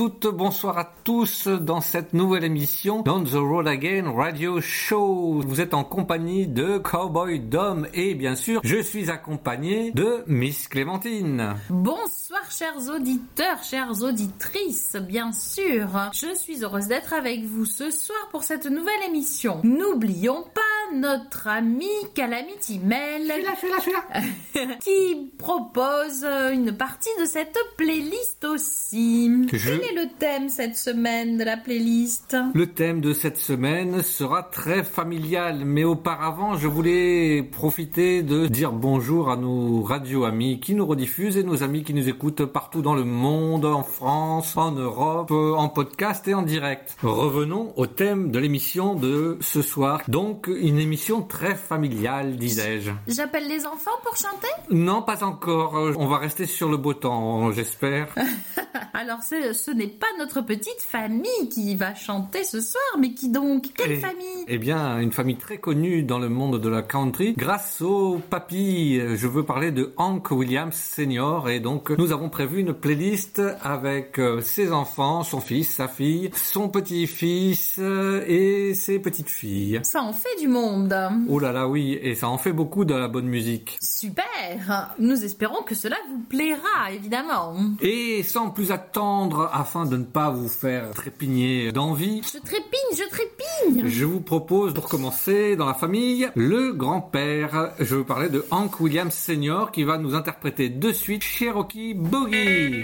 bonsoir à toutes, bonsoir à tous dans cette nouvelle émission On the Road Again Radio Show. Vous êtes en compagnie de Cowboy Dom et bien sûr, je suis accompagné de Miss Clémentine. Bonsoir chers auditeurs, chères auditrices, bien sûr. Je suis heureuse d'être avec vous ce soir pour cette nouvelle émission. N'oublions pas notre ami Calamity Mel qui propose une partie de cette playlist aussi. Je- est le thème cette semaine de la playlist Le thème de cette semaine sera très familial, mais auparavant, je voulais profiter de dire bonjour à nos radio amis qui nous rediffusent et nos amis qui nous écoutent partout dans le monde, en France, en Europe, en podcast et en direct. Revenons au thème de l'émission de ce soir. Donc, une émission très familiale, disais-je. J'appelle les enfants pour chanter? Non, pas encore. On va rester sur le beau temps, j'espère. Alors c'est- ce n'est pas notre petite famille qui va chanter ce soir, mais qui donc Quelle Et- famille? Eh bien, une famille très connue dans le monde de la country grâce au papy. Je veux parler de Hank Williams Senior et donc nous avons prévu une playlist avec euh, ses enfants, son fils, sa fille, son petit-fils euh, et ses petites filles. Ça en fait du monde. Oh là là, oui, et ça en fait beaucoup de la bonne musique. Super Nous espérons que cela vous plaira, évidemment. Et sans plus attendre, afin de ne pas vous faire trépigner d'envie, Je trépigne, je trépigne Je vous propose, pour commencer, dans la famille, le grand-père. Je veux parler de Hank Williams Senior qui va nous interpréter de suite Cherokee Boogie.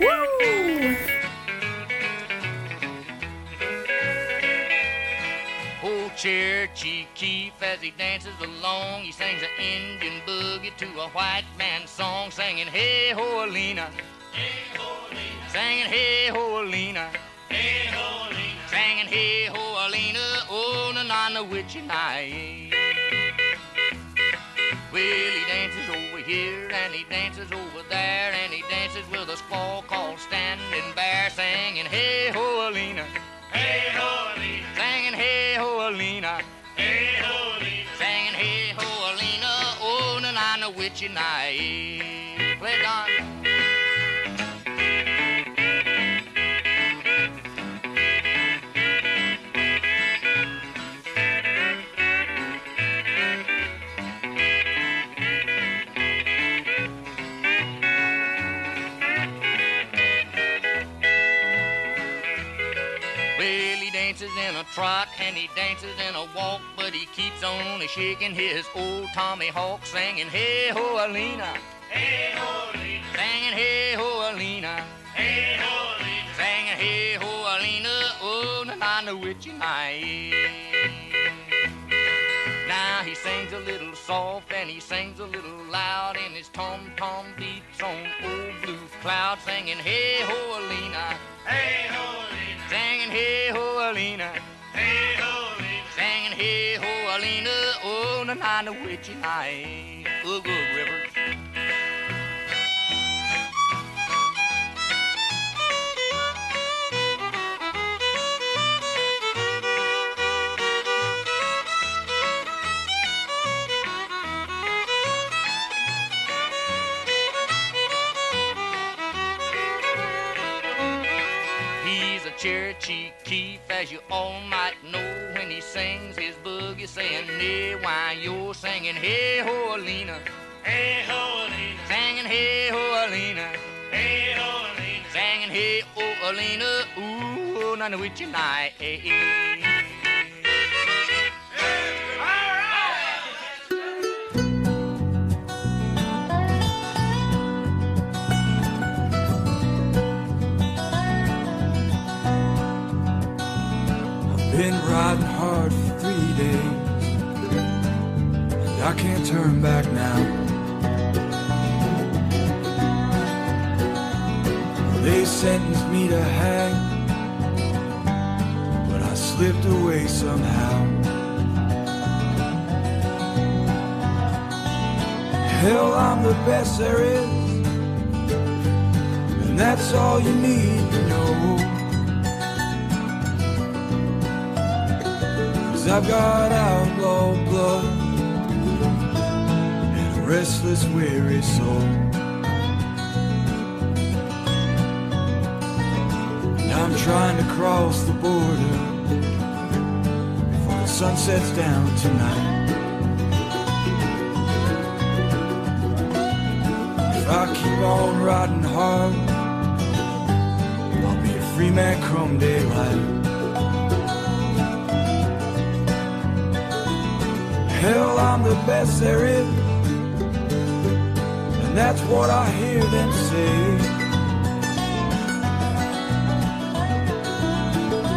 Old Cherokee Keith, as he dances along, he sings an Indian boogie to a white man song, singing Hey Ho Alina, Hey Ho Alina, singing Hey Ho Alina, Hey Ho Alina, singing Hey Ho Alina, oh na na na witchy night. Well, he dances over here and he dances over there and he dances with a squaw called Standing Bear, singing Hey Ho Alina, Hey Ho Alina, singing Hey Ho Alina, Hey Ho Alina, singing Hey Ho Alina, oh na na na witchy night. Play it trot and he dances in a walk, but he keeps on a shaking his old tomahawk, singing Hey Ho Alina, Hey Ho Alina, singing Hey Ho Alina, Hey Ho Alina, singing Hey Ho Alina, oh na na na witchy night. Now he sings a little soft and he sings a little loud, and his tom tom beats on old blue cloud, singing Hey Ho Alina, Hey Ho Alina, singing Hey Ho Alina, Hey Ho singing Hey Ho Alina, oh na na na witchy night. Rivers. He's a Cherokee Keith, as you all might know, when he sings his boogie, saying, Nay, why you're singing, Hey ho, Alina, Hey ho, Alina, singing, Hey ho, Alina, Hey ho, Alina, singing, Hey oh, Alina, ooh, none of which you night. Eh, eh. Riding hard for three days. And I can't turn back now. They sentenced me to hang, but I slipped away somehow. Hell, I'm the best there is, and that's all you need to know. Cause I've got outlaw blood and a restless, weary soul. And I'm trying to cross the border before the sun sets down tonight. If I keep on riding hard, I'll be a free man come daylight. Hell, I'm the best there is, and that's what I hear them say.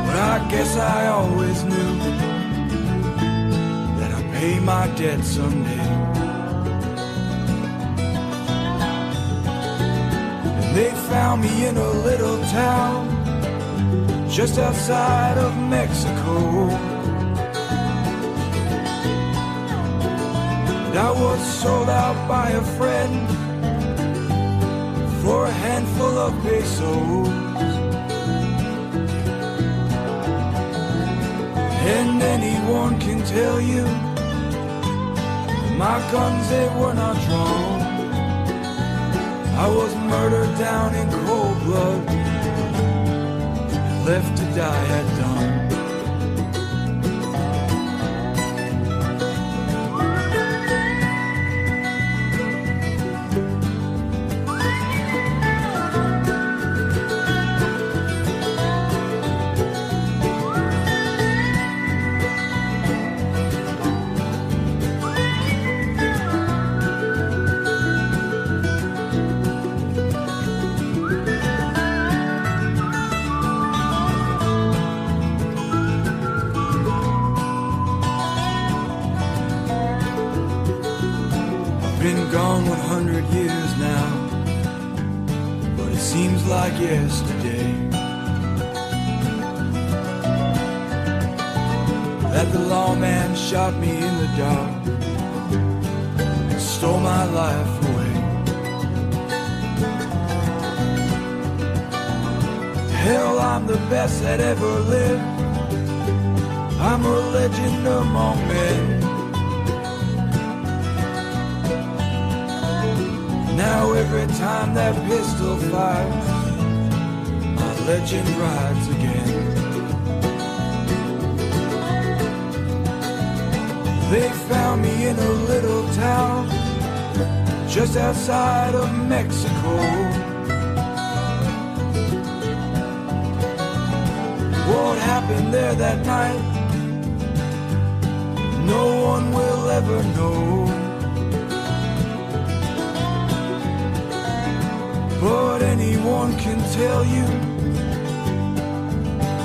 But I guess I always knew that I'd pay my debt someday. And they found me in a little town just outside of Mexico. I was sold out by a friend for a handful of pesos. And anyone can tell you my guns they were not drawn. I was murdered down in cold blood, left to die at just outside of Mexico. What happened there that night? No one will ever know. But anyone can tell you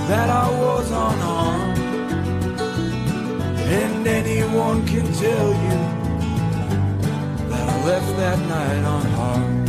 that I was unarmed. And anyone can tell you left that night on unharmed.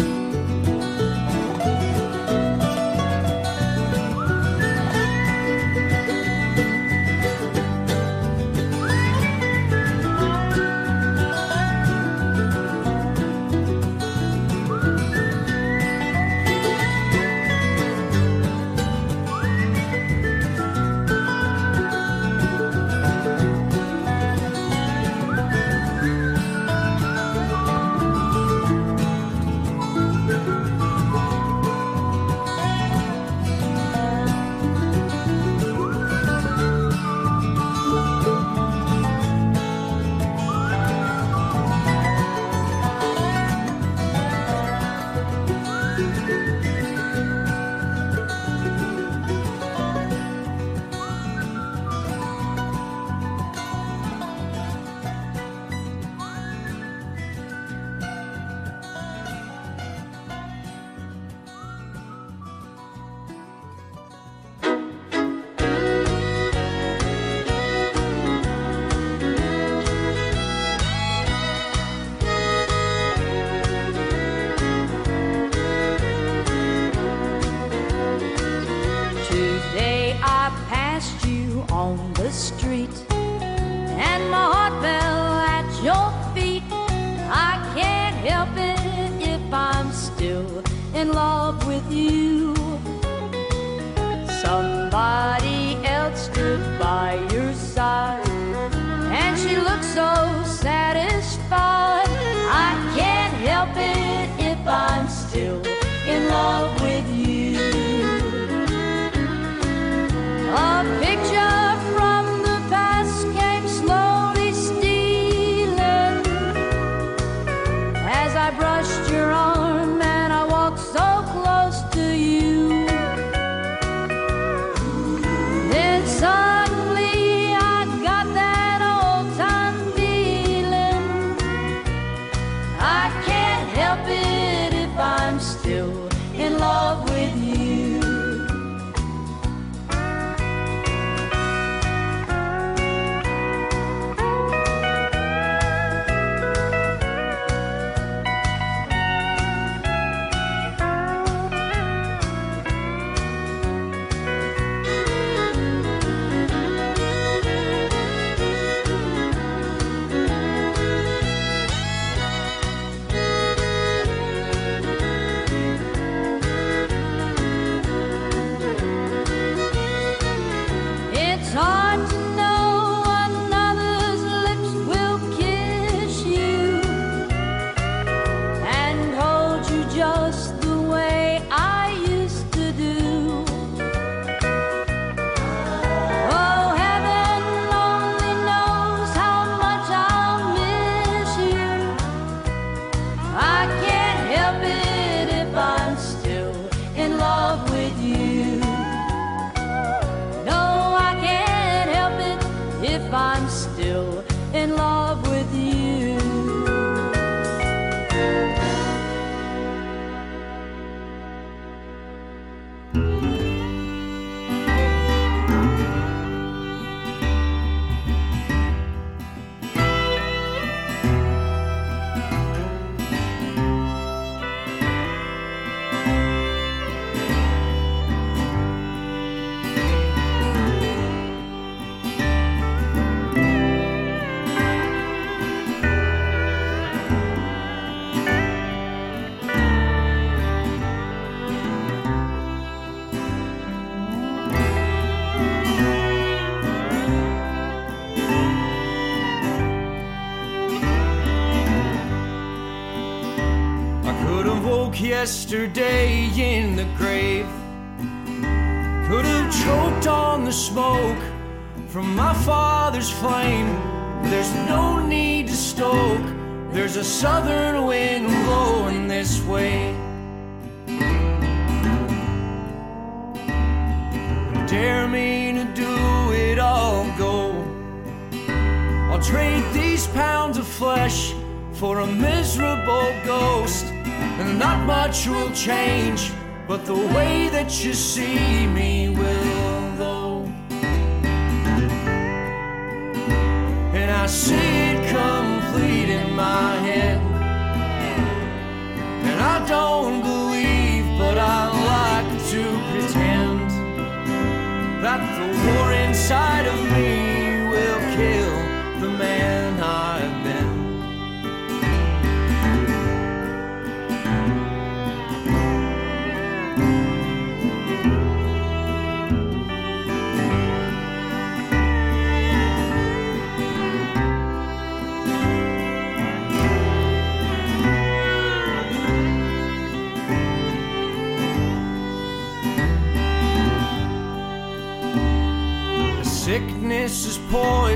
Yesterday in the grave. Could have choked on the smoke from my father's flame. There's no need to stoke, there's a southern wind blowing this way. Dare me to do it, I'll go. I'll trade these pounds of flesh for a miserable. And not much will change, but the way that you see me will, though. And I see it complete in my head. And I don't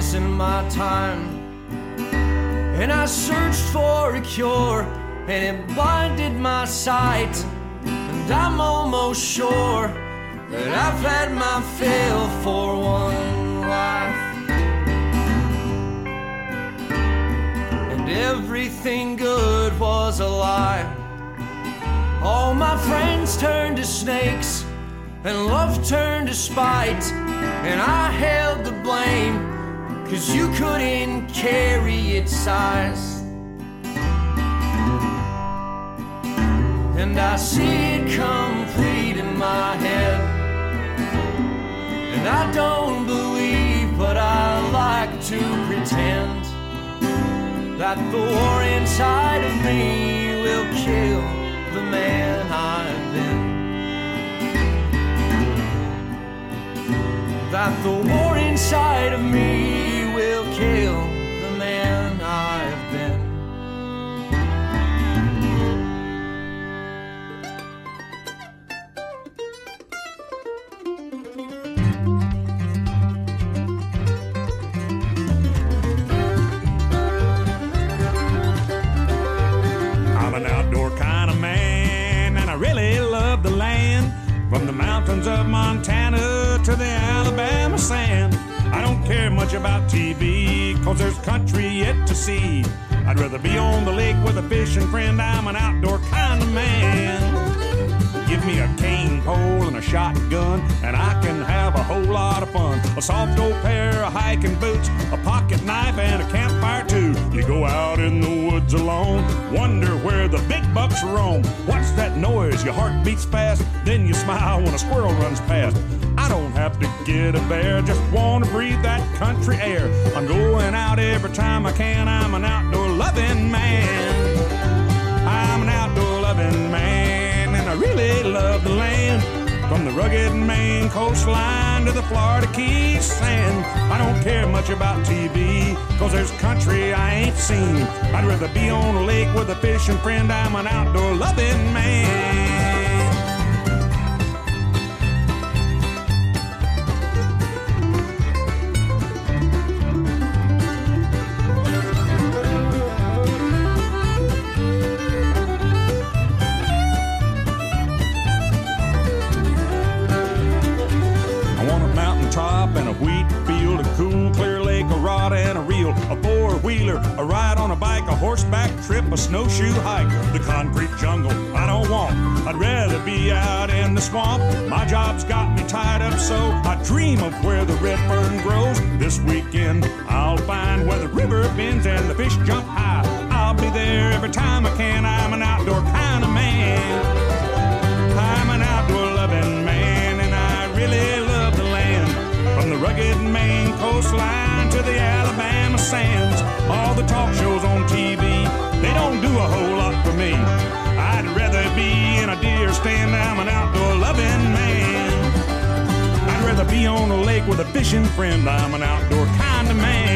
poisoned my time. And I searched for a cure, and it blinded my sight. And I'm almost sure that I've had my fill for one life. And everything good was a lie. All my friends turned to snakes, and love turned to spite. And I held the blame, cause you couldn't carry its size. And I see it complete in my head. And I don't believe, but I like to pretend that the war inside of me will kill the man I've been. that the war inside of me will kill the man I've been. I'm an outdoor kind of man, and I really love the land. From the mountains of Montana to the Alabama sand. Care much about TV, cause there's country yet to see. I'd rather be on the lake with a fishing friend. I'm an outdoor kind of man. Give me a cane pole and a shotgun, and I can have a whole lot of fun. A soft old pair of hiking boots, a pocket knife, and a campfire too. You go out in the woods alone, wonder where the big bucks roam. What's that noise? Your heart beats fast, then you smile when a squirrel runs past. To get a bear, just want to breathe that country air. I'm going out every time I can. I'm an outdoor loving man. I'm an outdoor loving man, and I really love the land. From the rugged Maine coastline to the Florida Keys sand. I don't care much about TV, cause there's country I ain't seen. I'd rather be on a lake with a fishing friend. I'm an outdoor loving man. A snowshoe hike, the concrete jungle. I don't want. I'd rather be out in the swamp. My job's got me tied up, so I dream of where the red fern grows. This weekend, I'll find where the river bends and the fish jump high. I'll be there every time I can. I'm an outdoor kind of man. I'm an outdoor loving man, and I really love the land. From the rugged Maine coastline to the Alabama sands, all the talk shows on TV, they don't do a whole lot for me. I'd rather be in a deer stand, I'm an outdoor loving man. I'd rather be on a lake with a fishing friend, I'm an outdoor kind of man.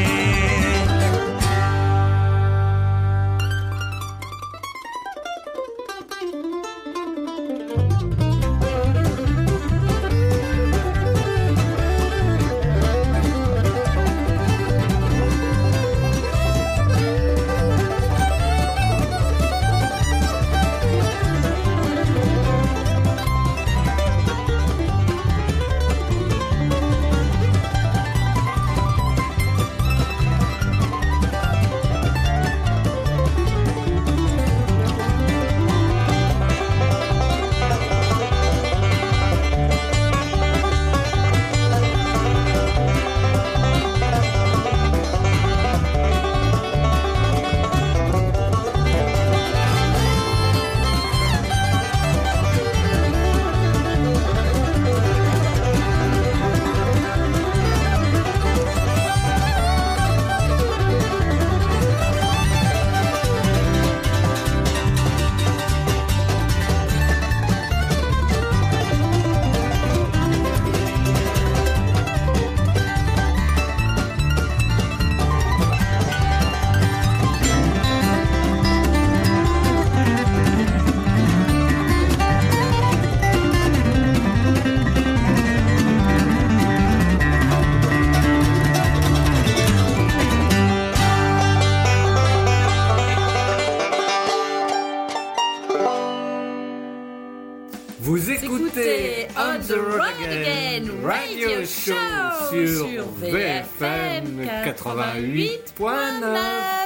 Vous écoutez On the Road Again Radio Show sur VFM 88.9.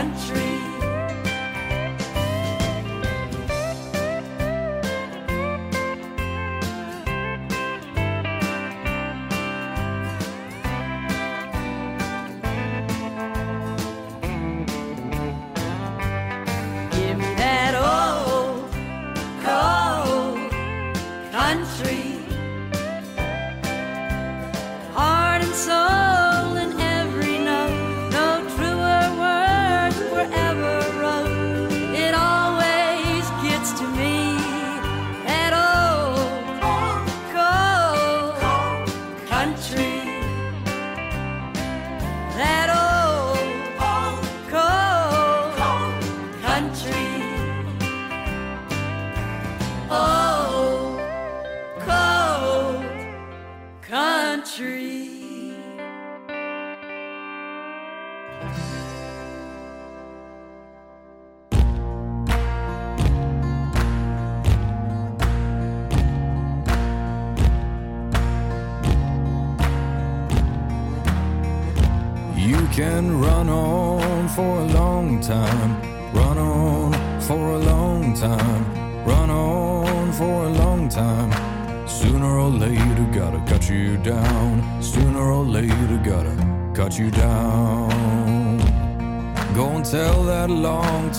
country.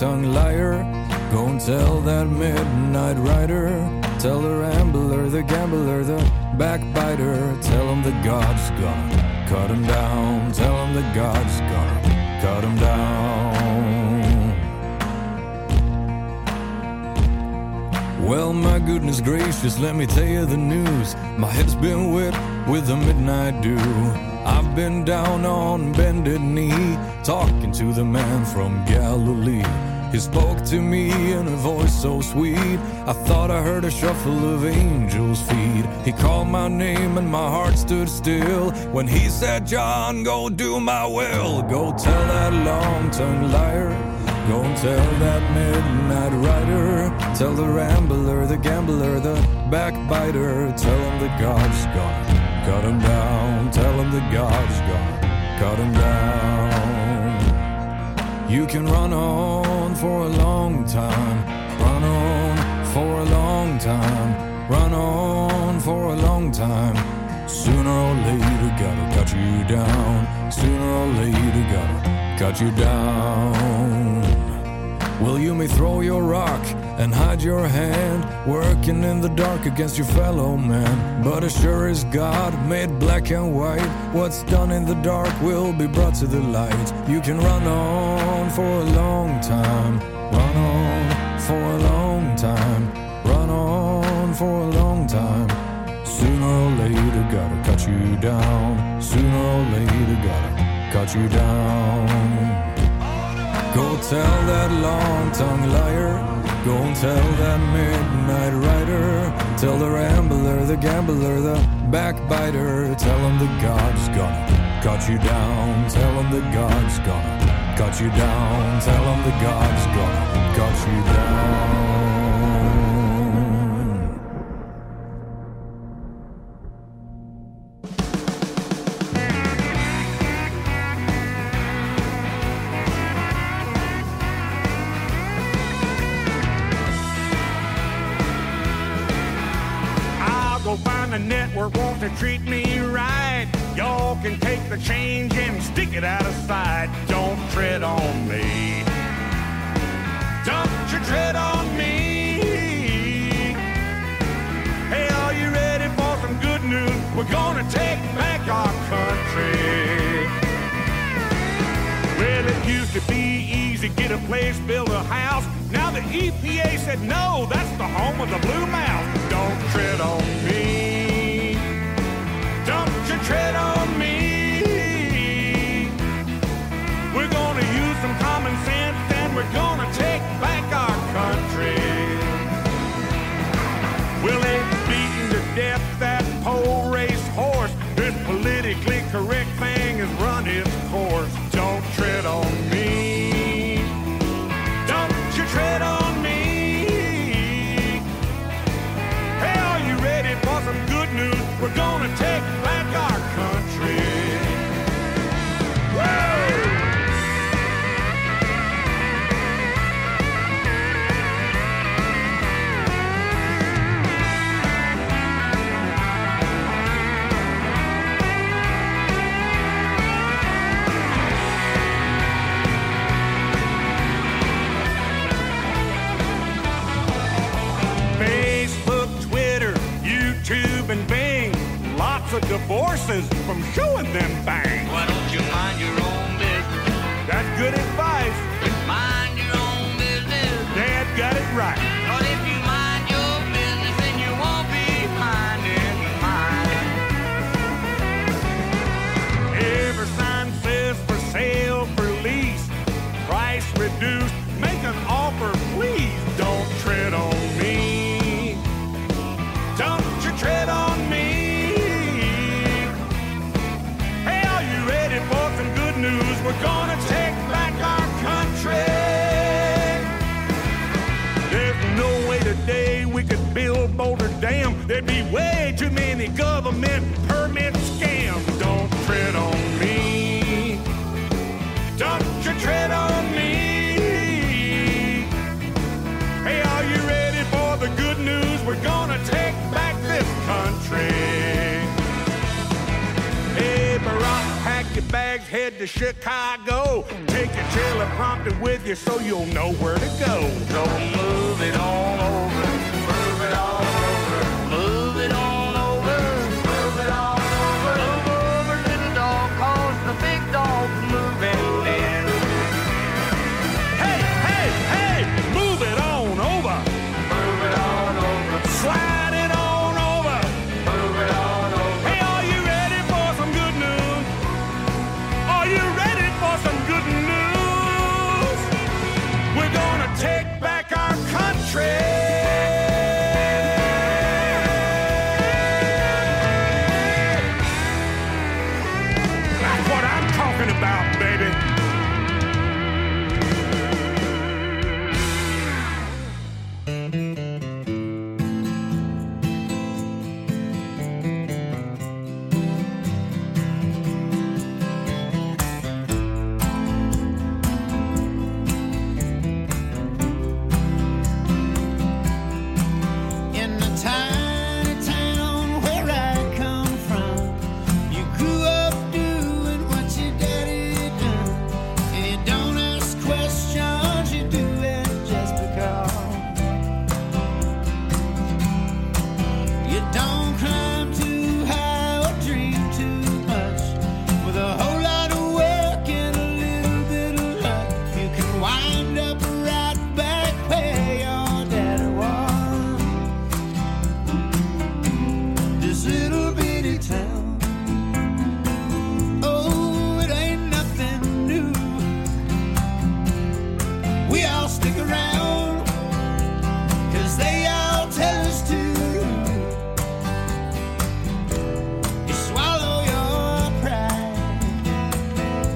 Tongued liar. Go and tell that midnight rider. Tell the rambler, the gambler, the backbiter. Tell him the God's gonna cut him down. Tell him the God's gonna cut him down. Well, my goodness gracious, let me tell you the news. My head's been wet with the midnight dew. I've been down on bended knee, talking to the man from Galilee. He spoke to me in a voice so sweet. I thought I heard a shuffle of angels' feet. He called my name and my heart stood still when he said, John, go do my will. Go tell that long tongued liar. Go tell that midnight rider. Tell the rambler, the gambler, the backbiter. Tell him the God's gone. cut him down. Tell him the God's gone. cut him down. You can run on for a long time. Run on for a long time. Run on for a long time. Sooner or later, gotta cut you down. Sooner or later, gotta cut you down. Well, you may throw your rock and hide your hand, working in the dark against your fellow man. But as sure as God made black and white, what's done in the dark will be brought to the light. You can run on for a long time, run on for a long time, run on for a long time. Sooner or later, gotta cut you down. Sooner or later, gotta cut you down. Go tell that long tongued liar. Go and tell that midnight rider. Tell the rambler, the gambler, the backbiter. Tell him the God's gonna cut you down. Tell him the God's gonna cut you down. Tell him the God's gonna cut you down. Place, build a house. Now the EPA said no, that's the home of the blue mouse. Don't tread on me. Don't you tread on me. We're gonna use some common sense and we're gonna take gonna take divorces from showing them bang. Why don't you mind your own business? That's good advice. Mind your own business. Dad got it right. to Chicago. Take your teleprompter with you so you'll know where to go. Go move it all over.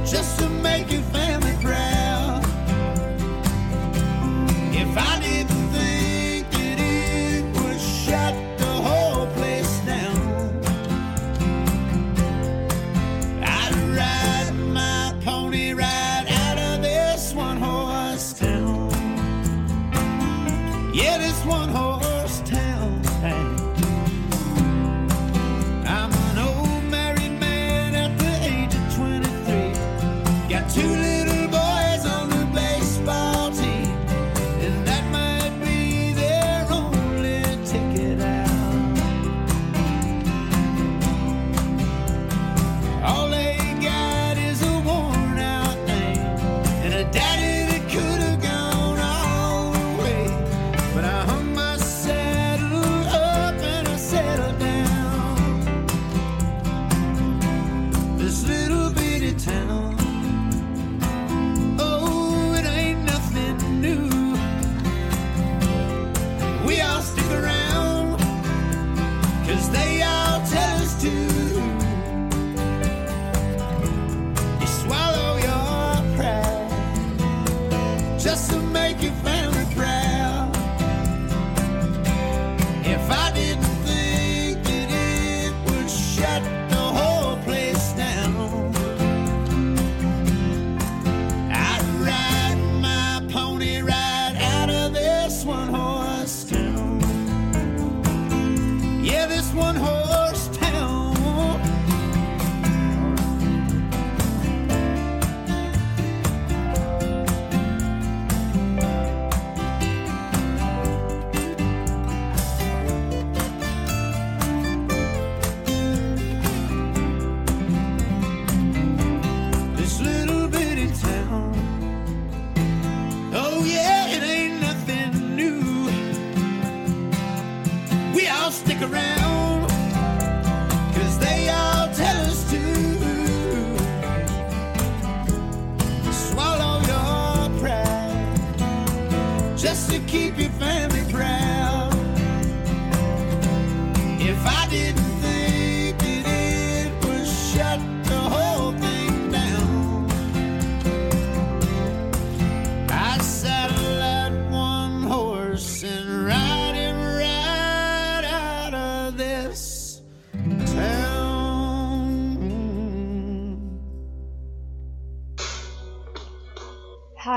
just to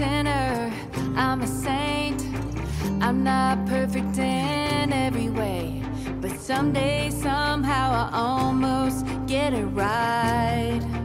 sinner, I'm a saint. I'm not perfect in every way, but someday, somehow, I almost get it right.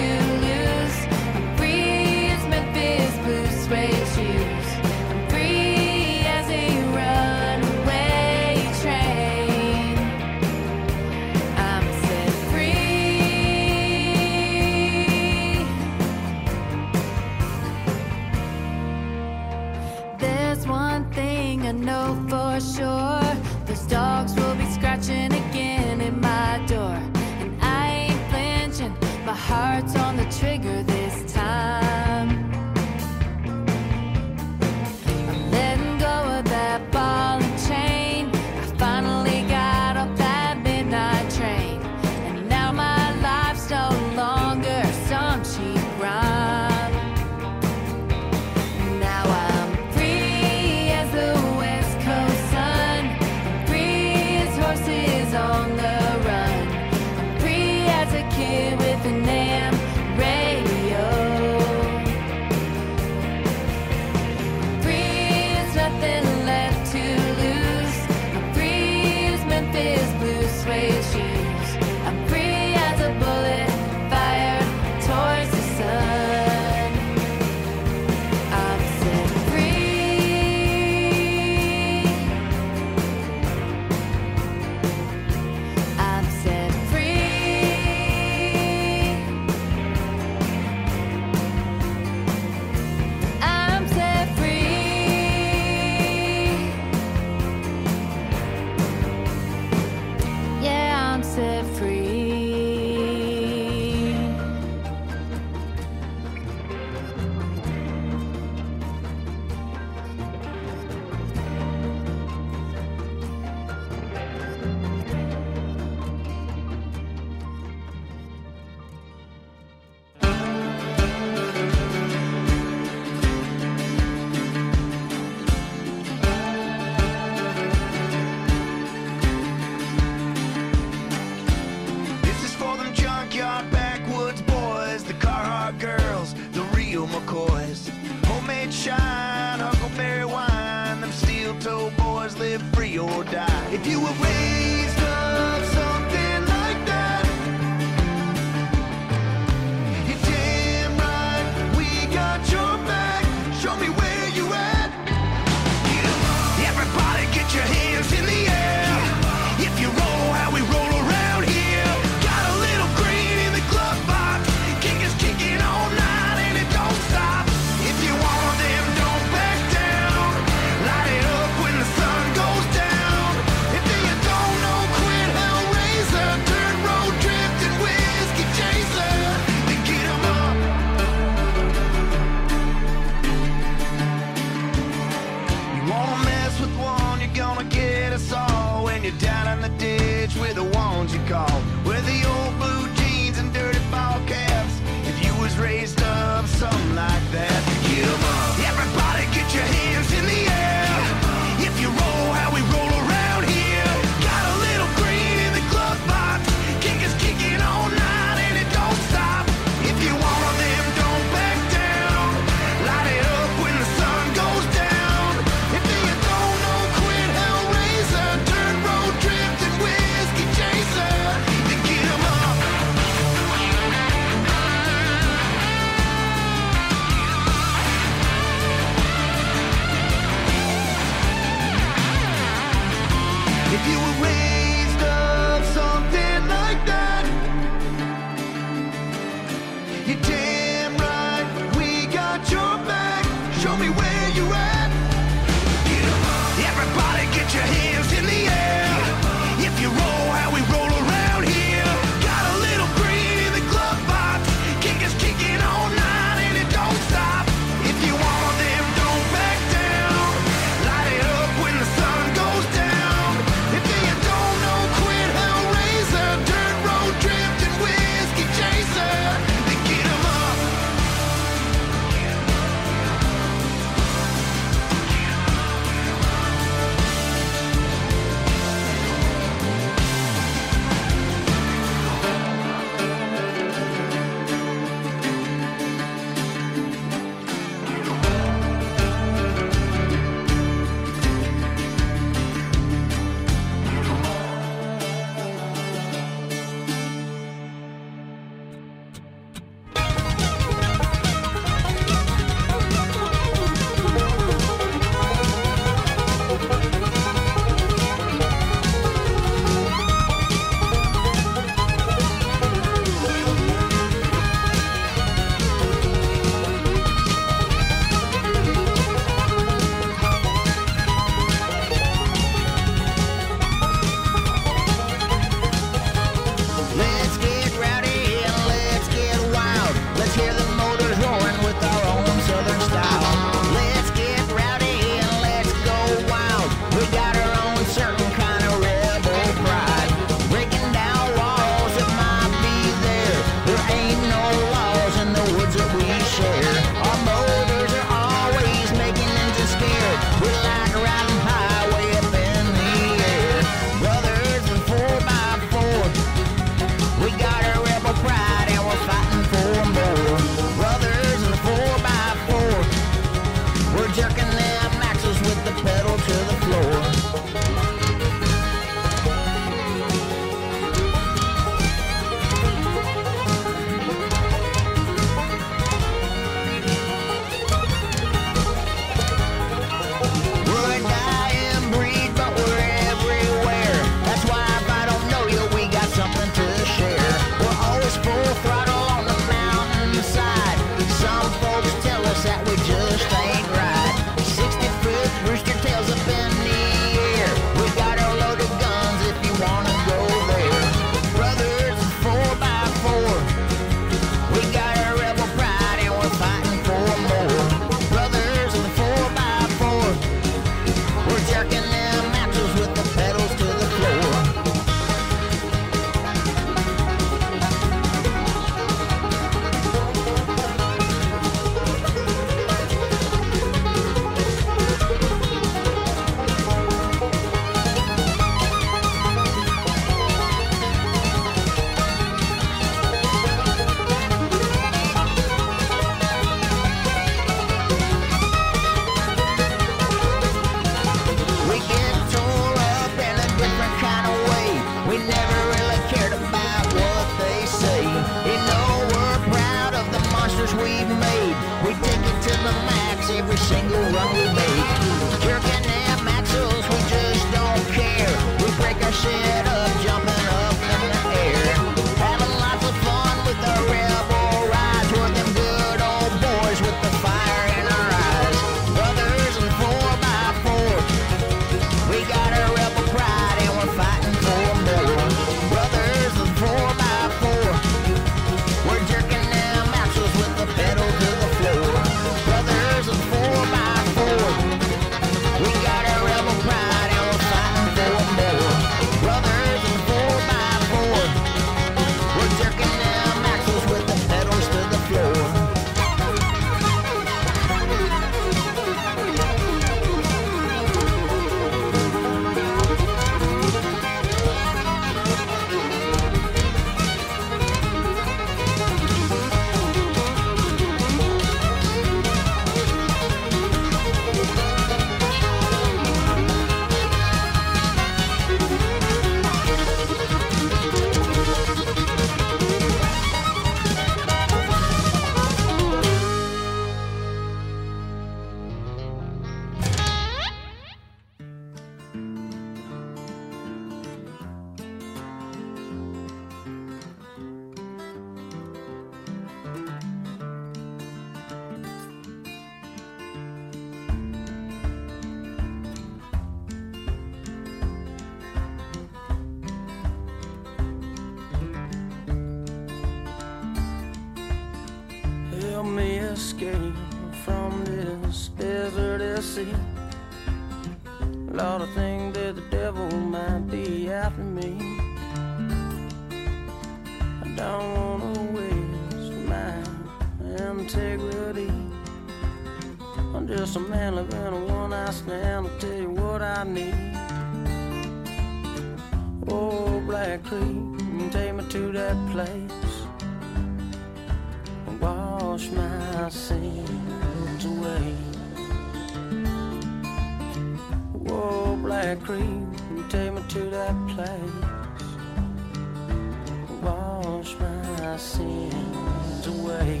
sins away.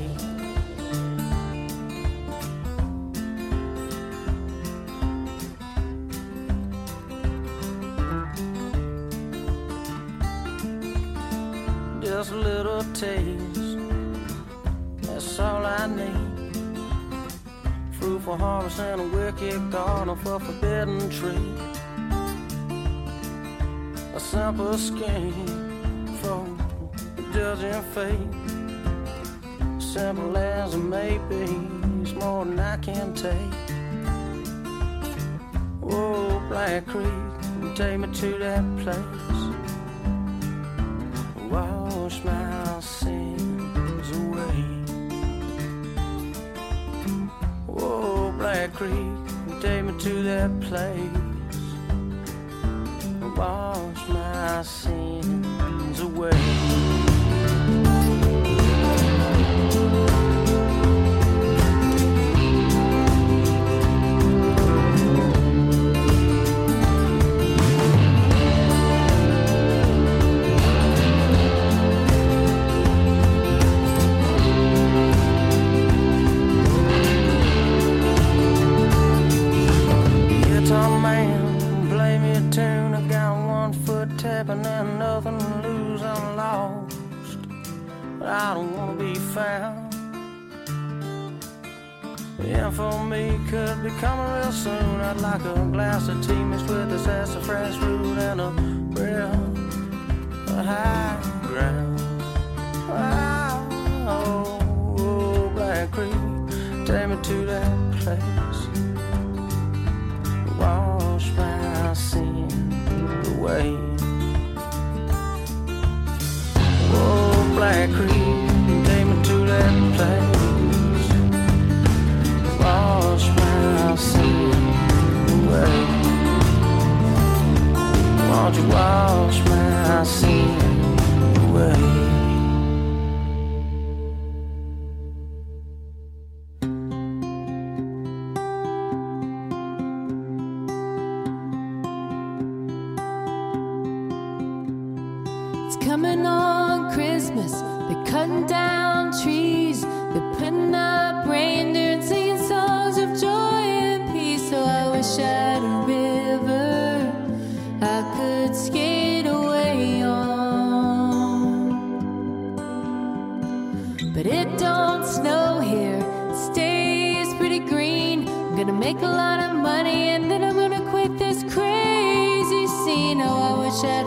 Just a little taste, that's all I need. Fruitful harvest and a wicked garden for forbidden tree. A simple scheme children fake. Simple as it may be, it's more than I can take. Oh, Black Creek, take me to that place. Wash my sins away. Oh, Black Creek, take me to that place. make a lot of money and then I'm gonna quit this crazy scene. Oh, I wish I'd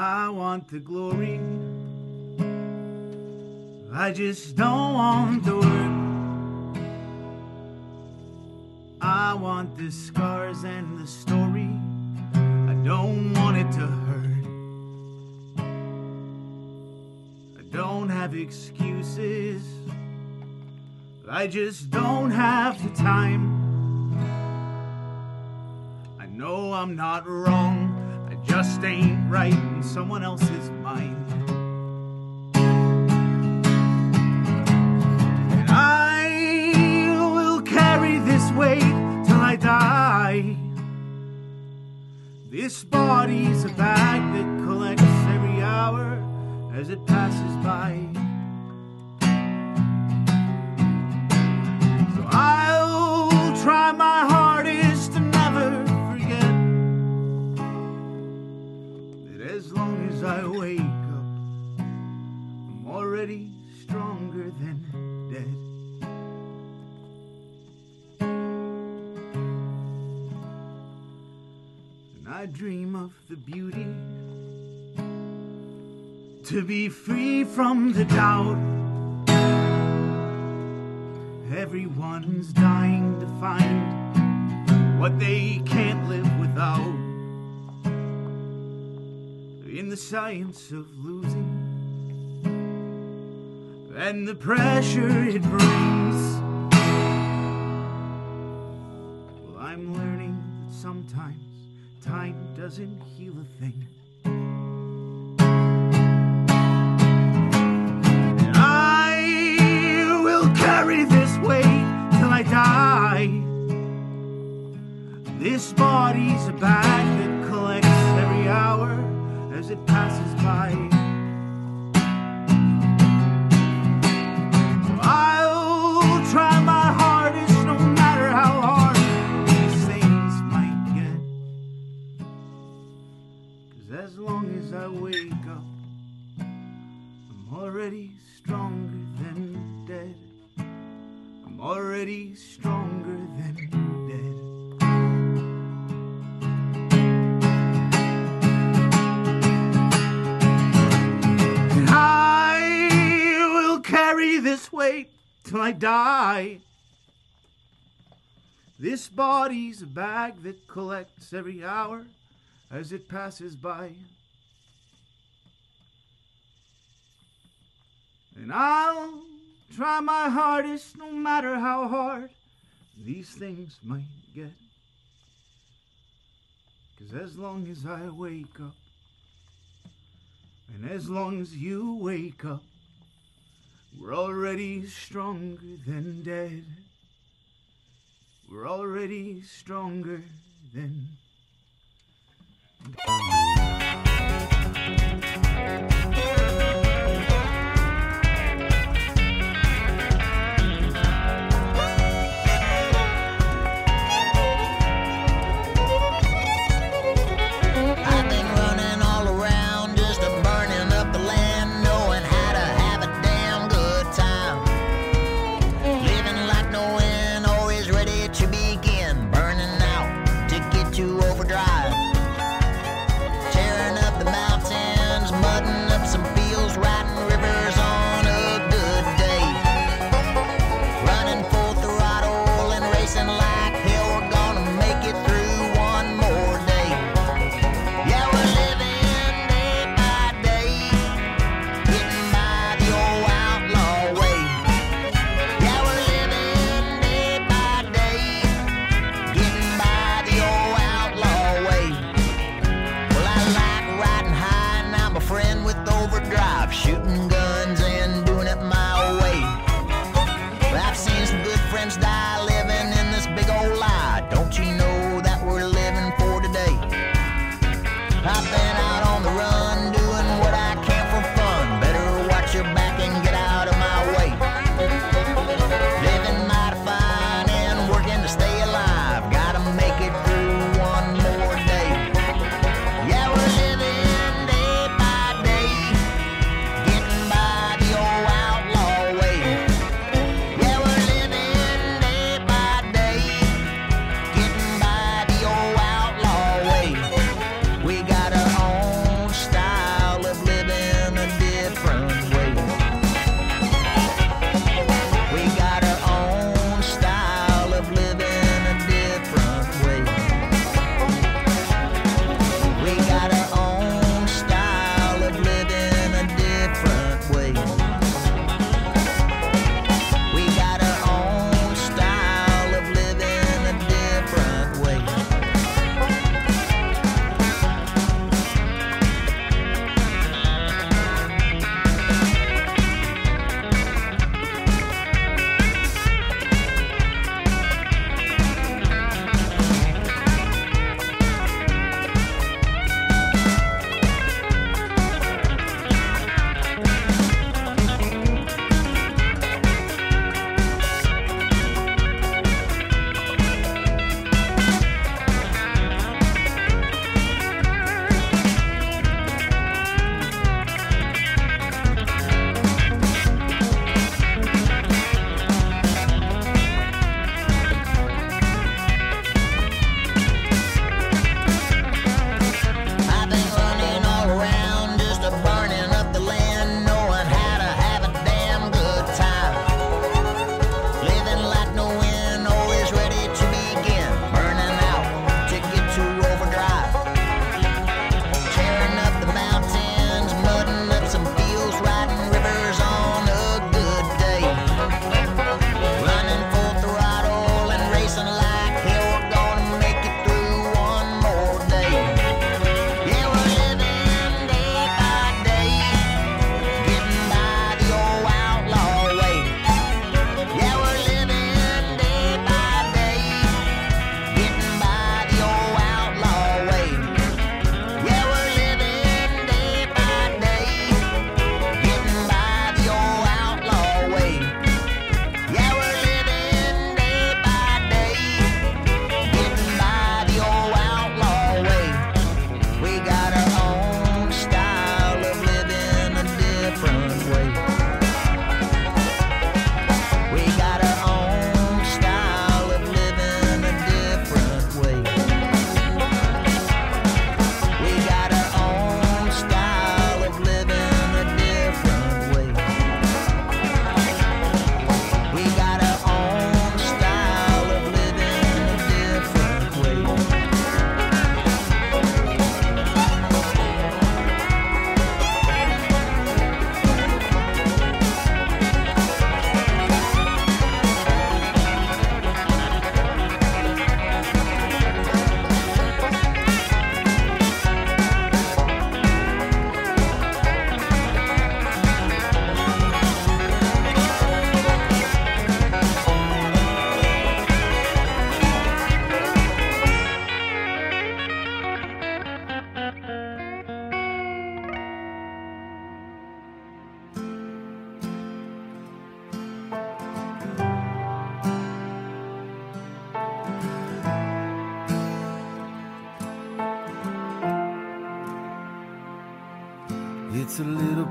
I want the glory. I just don't want the work. I want the scars and the story. I don't want it to hurt. I don't have excuses. I just don't have the time. I know I'm not wrong. Just ain't right in someone else's mind. And I will carry this weight till I die. This body's a to be free from the doubt. Everyone's dying to find what they can't live without. In the science of losing and the pressure it brings. Well, I'm learning that sometimes time doesn't heal a thing. Till I die. This body's a bag that collects every hour as it passes by. And I'll try my hardest, no matter how hard these things might get. Cause as long as I wake up, and as long as you wake up, we're already stronger than dead. We're already stronger than.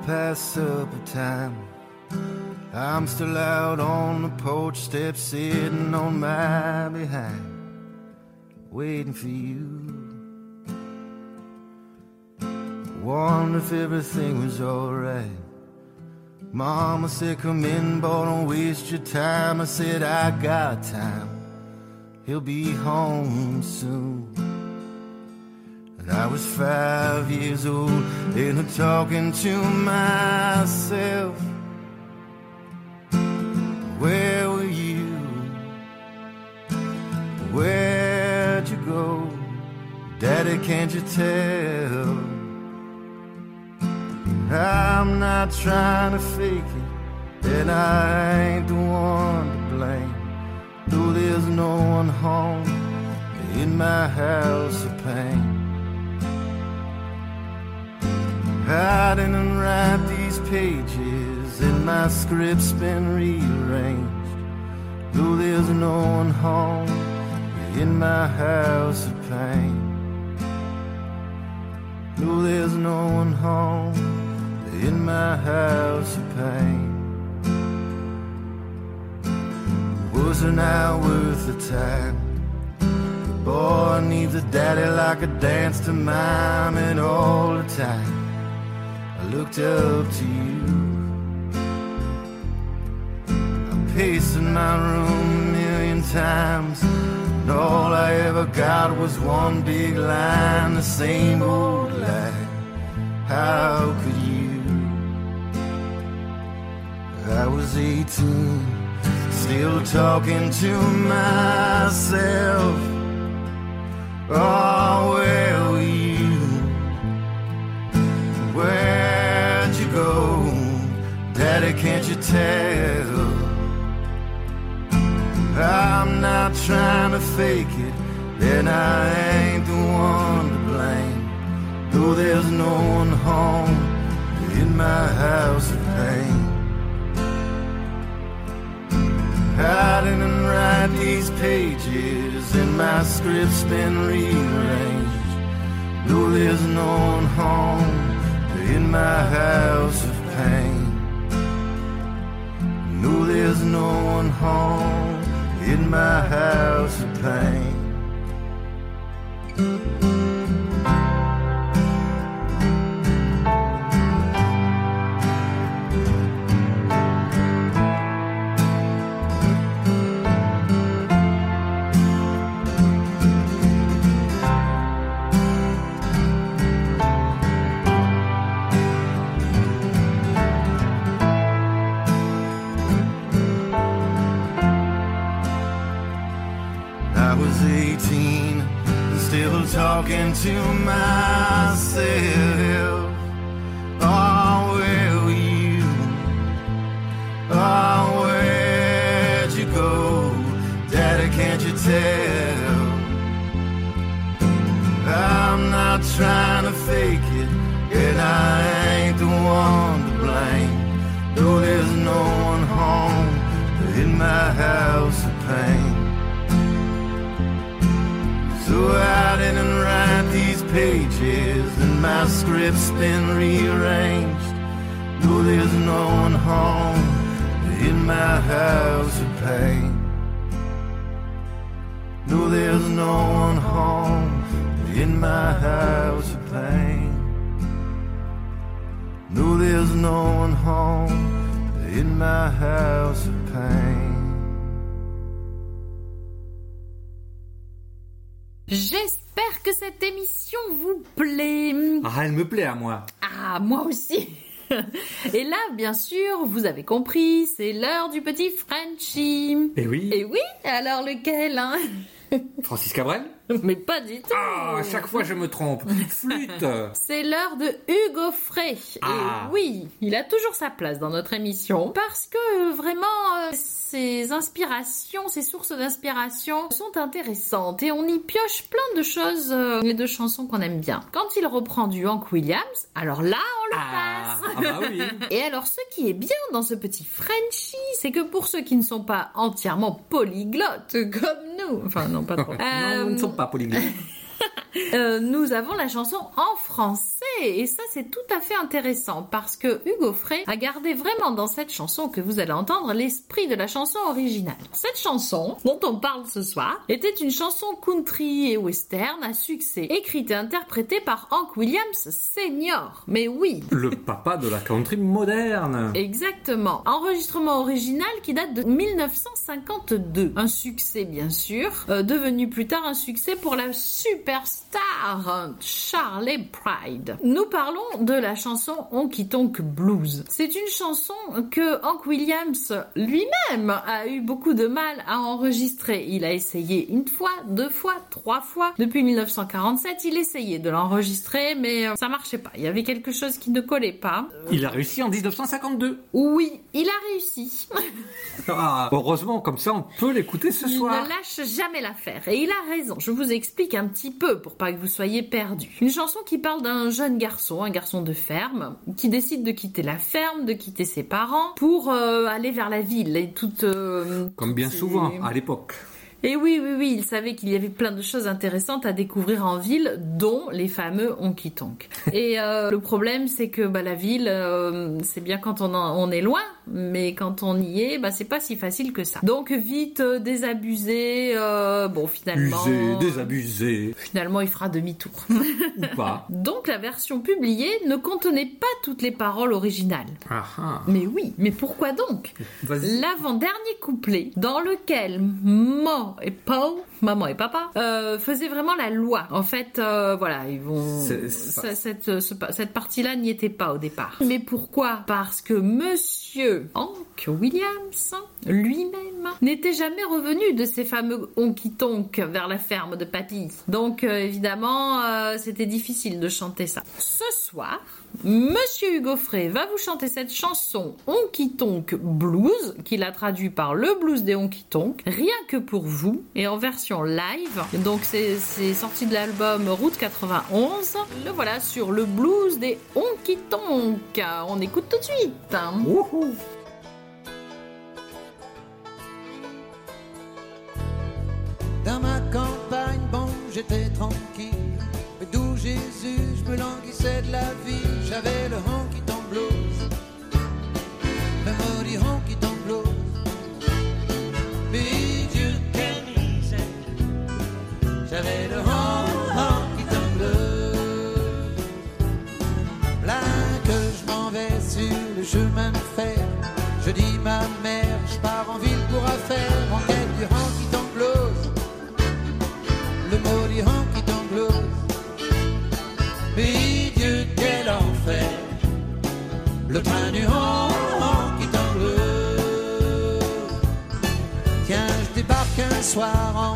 past supper time. I'm still out on the porch step, sitting on my behind, waiting for you. Wonder if everything was alright. Mama said, Come in, boy, don't waste your time. I said, I got time. He'll be home soon. I was five years old, and I'm talking to myself. Where were you? Where'd you go? Daddy, can't you tell? I'm not trying to fake it, and I ain't the one to blame. Though there's no one home in my house of pain. I'd and write these pages and my script's been rearranged. Though there's no one home in my house of pain. Though there's no one home in my house of pain. Was an hour worth the time? The boy needs a daddy like a dance to mime, and all the time looked up to you. I paced in my room a million times, and all I ever got was one big line, the same old lie. How could you? I was 18, still talking to myself. Oh, where were you? Daddy, can't you tell? I'm not trying to fake it, and I ain't the one to blame. Though there's no one home in my house of pain. I didn't write these pages, and my script's been rearranged. Though there's no one home in my house of pain. No, there's no one home in my house of pain. Talking to myself. Oh, were you? Oh, where'd you go? Daddy, can't you tell? I'm not trying to fake it, and I ain't the one to blame. Though there's no one home in my house of pain. So I didn't write these pages, and my script's been rearranged. Though there's no one home in my house of pain. No, there's no one home in my house of pain. No, there's no one home in my house of pain. J'espère que cette émission vous plaît. Ah, elle me plaît à moi. Ah, moi aussi. Et là, bien sûr, vous avez compris, c'est l'heure du petit Frenchie. Eh oui. Et oui, alors lequel hein? Francis Cabrel? Mais pas du tout. Ah, à chaque fois je me trompe. Flûte. C'est l'heure de Hugo Frey. Ah. Et oui, il a toujours sa place dans notre émission parce que vraiment euh, ses inspirations, ses sources d'inspiration sont intéressantes et on y pioche plein de choses euh, et de chansons qu'on aime bien. Quand il reprend du Hank Williams, alors là on le Ah, passe. ah bah oui. Et alors ce qui est bien dans ce petit Frenchie, c'est que pour ceux qui ne sont pas entièrement polyglottes comme nous, enfin non pas trop. Non, para por inglês. Euh, nous avons la chanson en français et ça c'est tout à fait intéressant parce que Hugo Frey a gardé vraiment dans cette chanson que vous allez entendre l'esprit de la chanson originale. Cette chanson dont on parle ce soir était une chanson country et western à succès écrite et interprétée par Hank Williams Senior. Mais oui, Le papa de la country moderne. Exactement. Enregistrement original qui date de 1952. Un succès bien sûr, euh, devenu plus tard un succès pour la superstar Charlie Pride. Nous parlons de la chanson Honky Tonk Blues. C'est une chanson que Hank Williams lui-même a eu beaucoup de mal à enregistrer. Il a essayé une fois, deux fois, trois fois. Depuis 1947, il essayait de l'enregistrer, mais euh, ça marchait pas. Il y avait quelque chose qui ne collait pas. Il a réussi en 1952. Oui, il a réussi. Ah, heureusement, comme ça on peut l'écouter ce Il soir. ne lâche jamais l'affaire. Et il a raison. Je vous explique un petit peu pour pas que vous soyez perdus. Une chanson qui parle d'un jeune garçon, un garçon de ferme, qui décide de quitter la ferme, de quitter ses parents pour euh, aller vers la ville et toute. euh, Comme bien souvent à l'époque. Et oui, oui, oui, il savait qu'il y avait plein de choses intéressantes à découvrir en ville, dont les fameux honky tonk. Et euh, le problème, c'est que bah, la ville, euh, c'est bien quand on, en- on est loin, mais quand on y est, bah, c'est pas si facile que ça. Donc vite euh, désabusé, bon finalement, Usé, désabusé, finalement il fera demi-tour. ou pas. Donc la version publiée ne contenait pas toutes les paroles originales. Ah ah. Mais oui, mais pourquoi donc? L'avant-dernier couplet, dans lequel Et Paul, maman et papa, euh, faisaient vraiment la loi. En fait, euh, voilà, ils vont. Ça- cette, ce- cette partie-là n'y était pas au départ. Mais pourquoi? Parce que Monsieur Hank Williams lui-même n'était jamais revenu de ces fameux honky-tonk vers la ferme de papy. Donc euh, évidemment, c'était difficile de chanter ça. Ce soir, Monsieur Hugo Frey va vous chanter cette chanson Honky Tonk Blues, qu'il a traduit par le blues des Honky Tonk, rien que pour vous, et en version live. Donc c'est sorti de l'album Route 91. Le voilà sur le blues des Honky Tonk. On écoute tout de suite. Wouhou. Dans ma campagne, bon, j'étais tranquille. Mais d'où Jésus, je me languissais de la vie. J'avais le honky tonk blues. Le maudit honky tonk blues. Dieu, quelle misère. J'avais le hon- honky tonk blues. Là que je m'en vais sur le chemin de fer. Je dis ma mère, je pars en ville pour affaire en quête du honky tonk blues. Le maudit honky tonk blues. Mais Le train du hon- honky tonk blues. Tiens, je débarque un soir en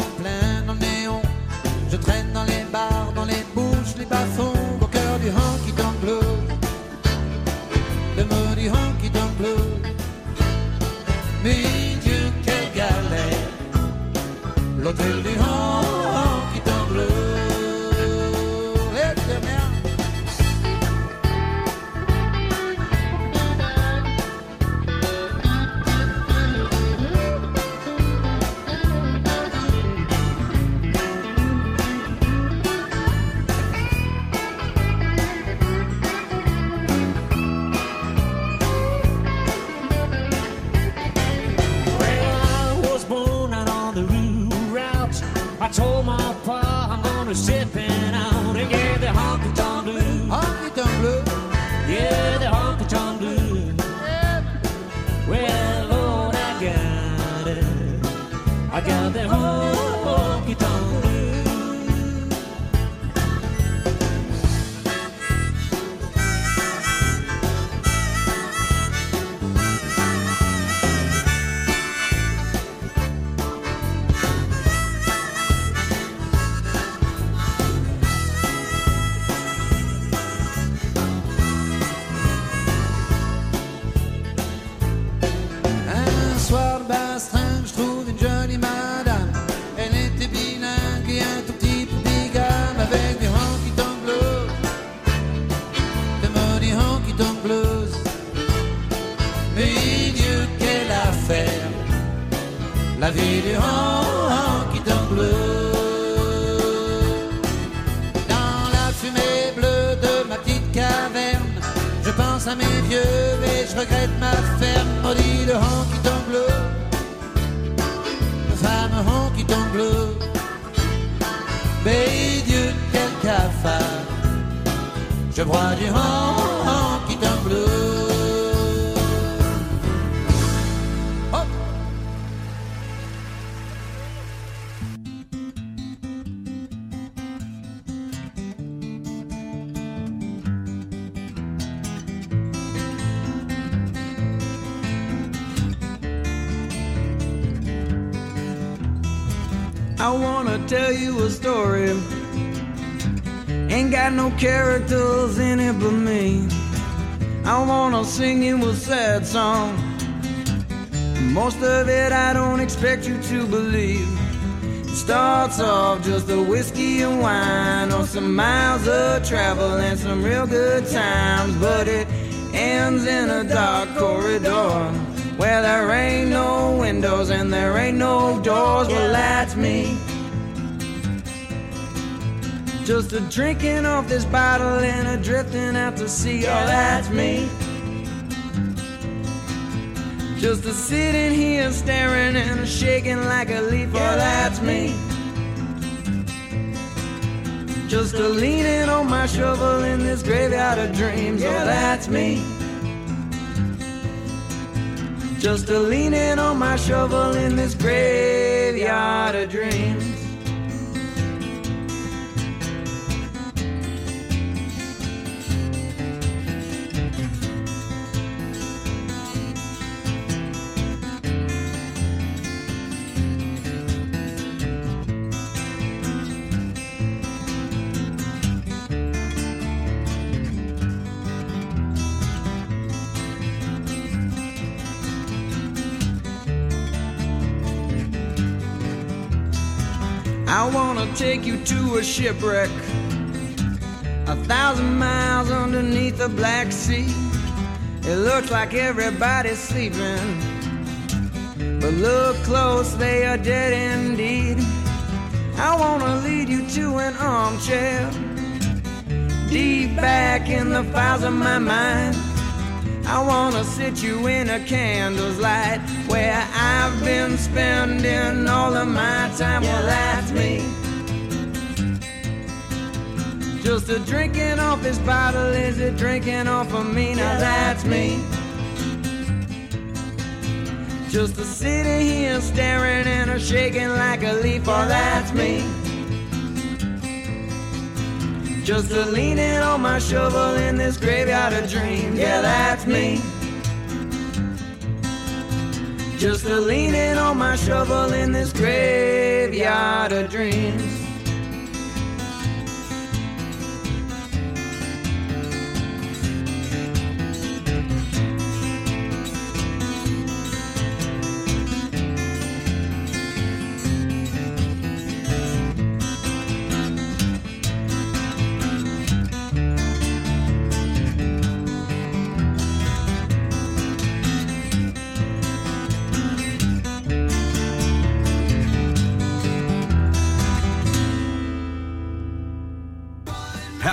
characters in it but me. I wanna sing you a sad song. Most of it I don't expect you to believe. It Starts off just a whiskey and wine or some miles of travel and some real good times, but it ends in a dark corridor where there ain't no windows and there ain't no doors. Well, that's me. Just a drinking off this bottle and a drifting out to sea. Oh, that's me. Just a sitting here staring and a shaking like a leaf. Oh, that's me. Just a leaning on my shovel in this graveyard of dreams. Oh, that's me. Just a leaning on my shovel in this graveyard of dreams. Take you to a shipwreck, a thousand miles underneath the Black Sea. It looks like everybody's sleeping, but look close, they are dead indeed. I wanna lead you to an armchair, deep back in the files of my mind. I wanna sit you in a candle's light where I've been spending all of my time. Well, that's me. Just a drinking off this bottle, is it drinking off of me? Now that's me. Just a sitting here staring and a shaking like a leaf. Oh, that's me. Just a leaning on my shovel in this graveyard of dreams. Yeah, that's me. Just a leaning on my shovel in this graveyard of dreams.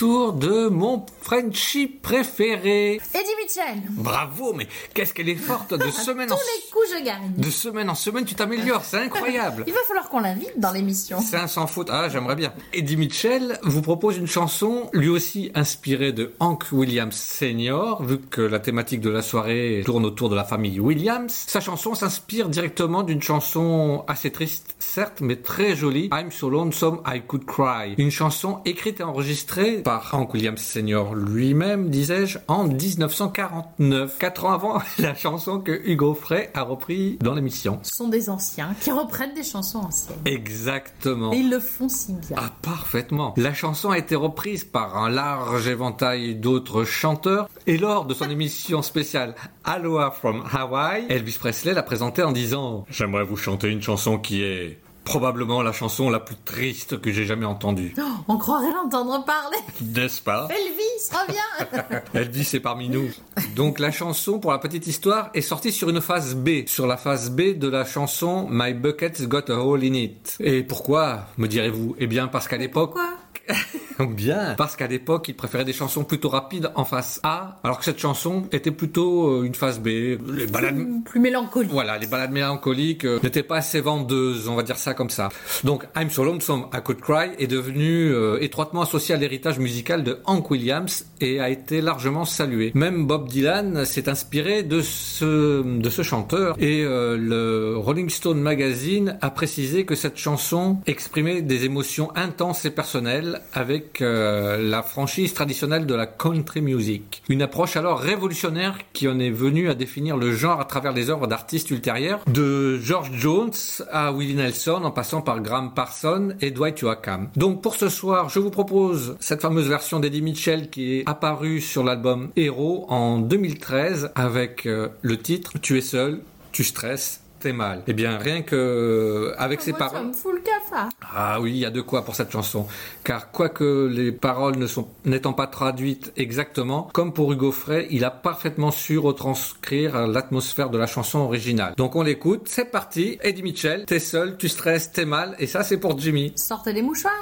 De mon Frenchie préféré. Eddie Mitchell. Bravo, mais qu'est-ce qu'elle est forte de semaine tous en les coups, je gagne. de semaine en semaine, tu t'améliores, c'est incroyable. Il va falloir qu'on l'invite dans l'émission. C'est un sans faute. Ah, j'aimerais bien. Eddie Mitchell vous propose une chanson, lui aussi inspirée de Hank Williams Sr., vu que la thématique de la soirée tourne autour de la famille Williams. Sa chanson s'inspire directement d'une chanson assez triste, certes, mais très jolie, I'm So Lonesome I Could Cry. Une chanson écrite et enregistrée par Hank Williams Sr. lui-même, disais-je, en 1949, quatre ans avant la chanson que Hugo Frey a repris dans l'émission. Ce sont des anciens qui reprennent des chansons anciennes. Exactement. Et ils le font si bien. Ah, parfaitement. La chanson a été reprise par un large éventail d'autres chanteurs et lors de son émission spéciale Aloha from Hawaii, Elvis Presley l'a présentée en disant J'aimerais vous chanter une chanson qui est probablement la chanson la plus triste que j'ai jamais entendue. Oh, on croirait l'entendre parler. N'est-ce pas Elvis, reviens Elvis est parmi nous. Donc la chanson, pour la petite histoire, est sortie sur une phase B, sur la phase B de la chanson My Bucket's Got a Hole in It. Et pourquoi, me direz-vous? Eh bien parce qu'à l'époque... Pourquoi? Bien. Parce qu'à l'époque, il préférait des chansons plutôt rapides en face A, alors que cette chanson était plutôt euh, une phase B. Les balades, Plus mélancolique. voilà, les balades mélancoliques euh, n'étaient pas assez vendeuses, on va dire ça comme ça. Donc, I'm So Lonesome I Could Cry est devenu euh, étroitement associé à l'héritage musical de Hank Williams et a été largement salué. Même Bob Dylan s'est inspiré de ce, de ce chanteur et euh, le Rolling Stone Magazine a précisé que cette chanson exprimait des émotions intenses et personnelles avec euh, la franchise traditionnelle de la country music. Une approche alors révolutionnaire qui en est venue à définir le genre à travers les œuvres d'artistes ultérieures, de George Jones à Willie Nelson en passant par Graham Parsons et Dwight Yoakam. Donc pour ce soir, je vous propose cette fameuse version d'Eddie Mitchell qui est apparue sur l'album Hero en 2013 avec euh, le titre Tu es seul, tu stresses, t'es mal. Eh bien, rien que avec ces Moi, ça paroles. me fout le cafard. Ah oui, il y a de quoi pour cette chanson. Car quoique les paroles ne sont n'étant pas traduites exactement, comme pour Hugo Frey, il a parfaitement su retranscrire l'atmosphère de la chanson originale. Donc on l'écoute, c'est parti. Eddie Mitchell, t'es seul, tu stresses, t'es mal, et ça c'est pour Jimmy. Sortez les mouchoirs.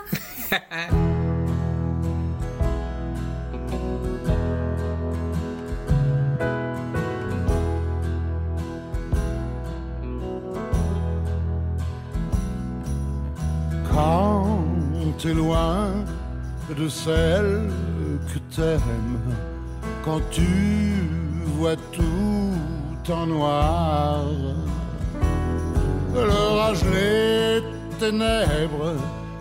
t'es loin de celle que t'aimes, quand tu vois tout en noir, l'orage, les ténèbres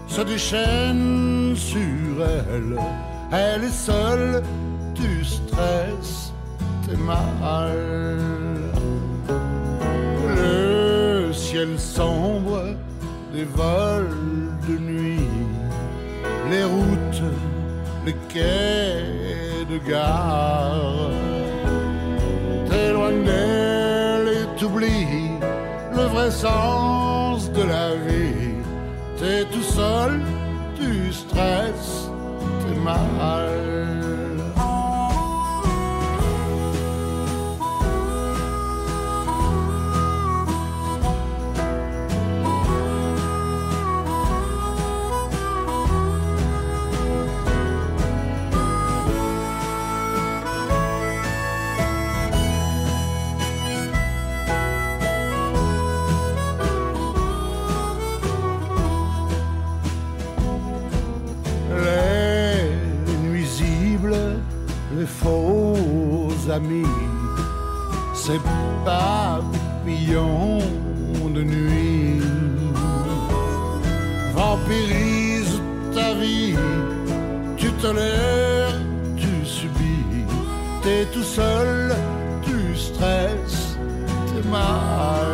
se déchaînent sur elle. Elle est seule, tu stresses, t'es mal. Le ciel sombre des vols de nuit, les routes, les quais de gare. T'éloignes d'elle et t'oublies le vrai sens de la vie. T'es tout seul, tu stresses, t'es mal. Faux amis, ces papillons de nuit vampirisent ta vie, tu tolères, tu subis, t'es tout seul, tu stresses, t'es mal.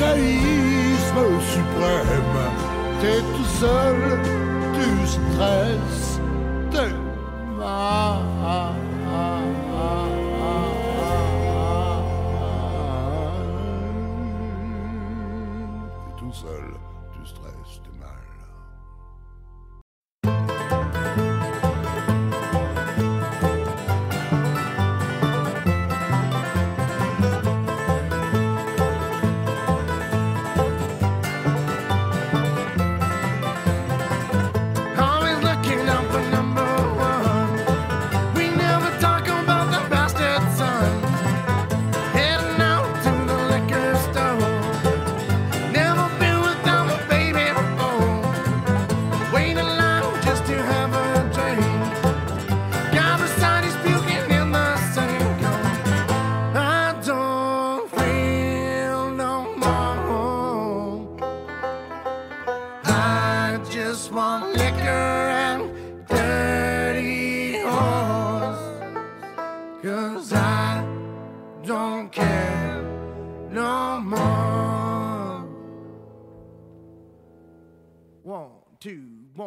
Égoïsme suprême. T'es tout seul, tu stresses, t'es mal. T'es tout seul, tu stresses, t'es mal.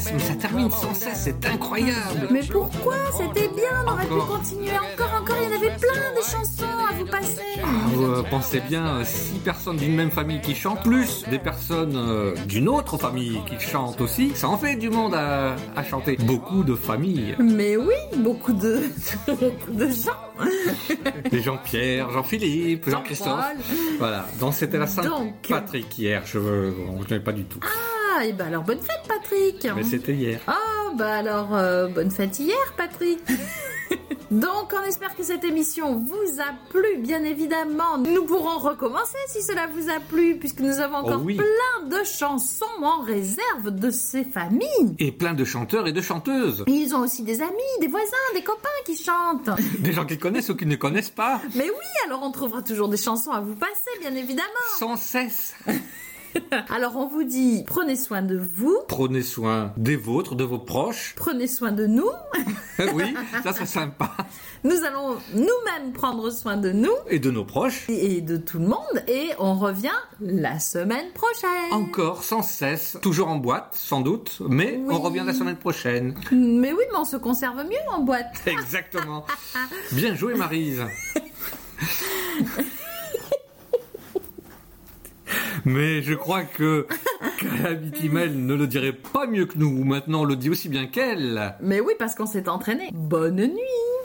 Cesse, mais ça termine sans cesse, c'est incroyable. Mais pourquoi C'était bien, on aurait pu continuer encore, encore. Il y en avait plein des chansons à vous passer. Vous euh, pensez bien, euh, six personnes d'une même famille qui chantent, plus des personnes euh, d'une autre famille qui chantent aussi, ça en fait du monde à, à chanter. Beaucoup de familles. Mais oui, beaucoup de, beaucoup de gens. Des Jean-Pierre, Jean-Philippe, Jean-Christophe. Voilà, donc c'était la Donc. Saint-Patrick hier, je ne pas du tout. Ah, et bah alors bonne fête, Patrick. Mais c'était hier. Ah, bah alors euh, bonne fête hier, Patrick. Donc, on espère que cette émission vous a plu, bien évidemment. Nous pourrons recommencer si cela vous a plu, puisque nous avons encore Oh oui. plein de chansons en réserve de ces familles. Et plein de chanteurs et de chanteuses. Ils ont aussi des amis, des voisins, des copains qui chantent. Des gens qui connaissent ou qui ne connaissent pas. Mais oui, alors on trouvera toujours des chansons à vous passer, bien évidemment. Sans cesse. Alors on vous dit, prenez soin de vous, Prenez soin des vôtres, de vos proches. prenez soin de nous. oui, ça serait sympa. Nous allons nous-mêmes prendre soin de nous Et de nos proches. et de tout le monde. Et on revient la semaine prochaine. Encore, sans cesse, toujours en boîte, sans doute, mais on revient la semaine prochaine. Mais oui, mais on se conserve mieux en boîte. Exactement. Bien joué, Marise. Mais je crois que Calamity Mel ne le dirait pas mieux que nous. Maintenant, on le dit aussi bien qu'elle. Mais oui, parce qu'on s'est entraîné. Bonne nuit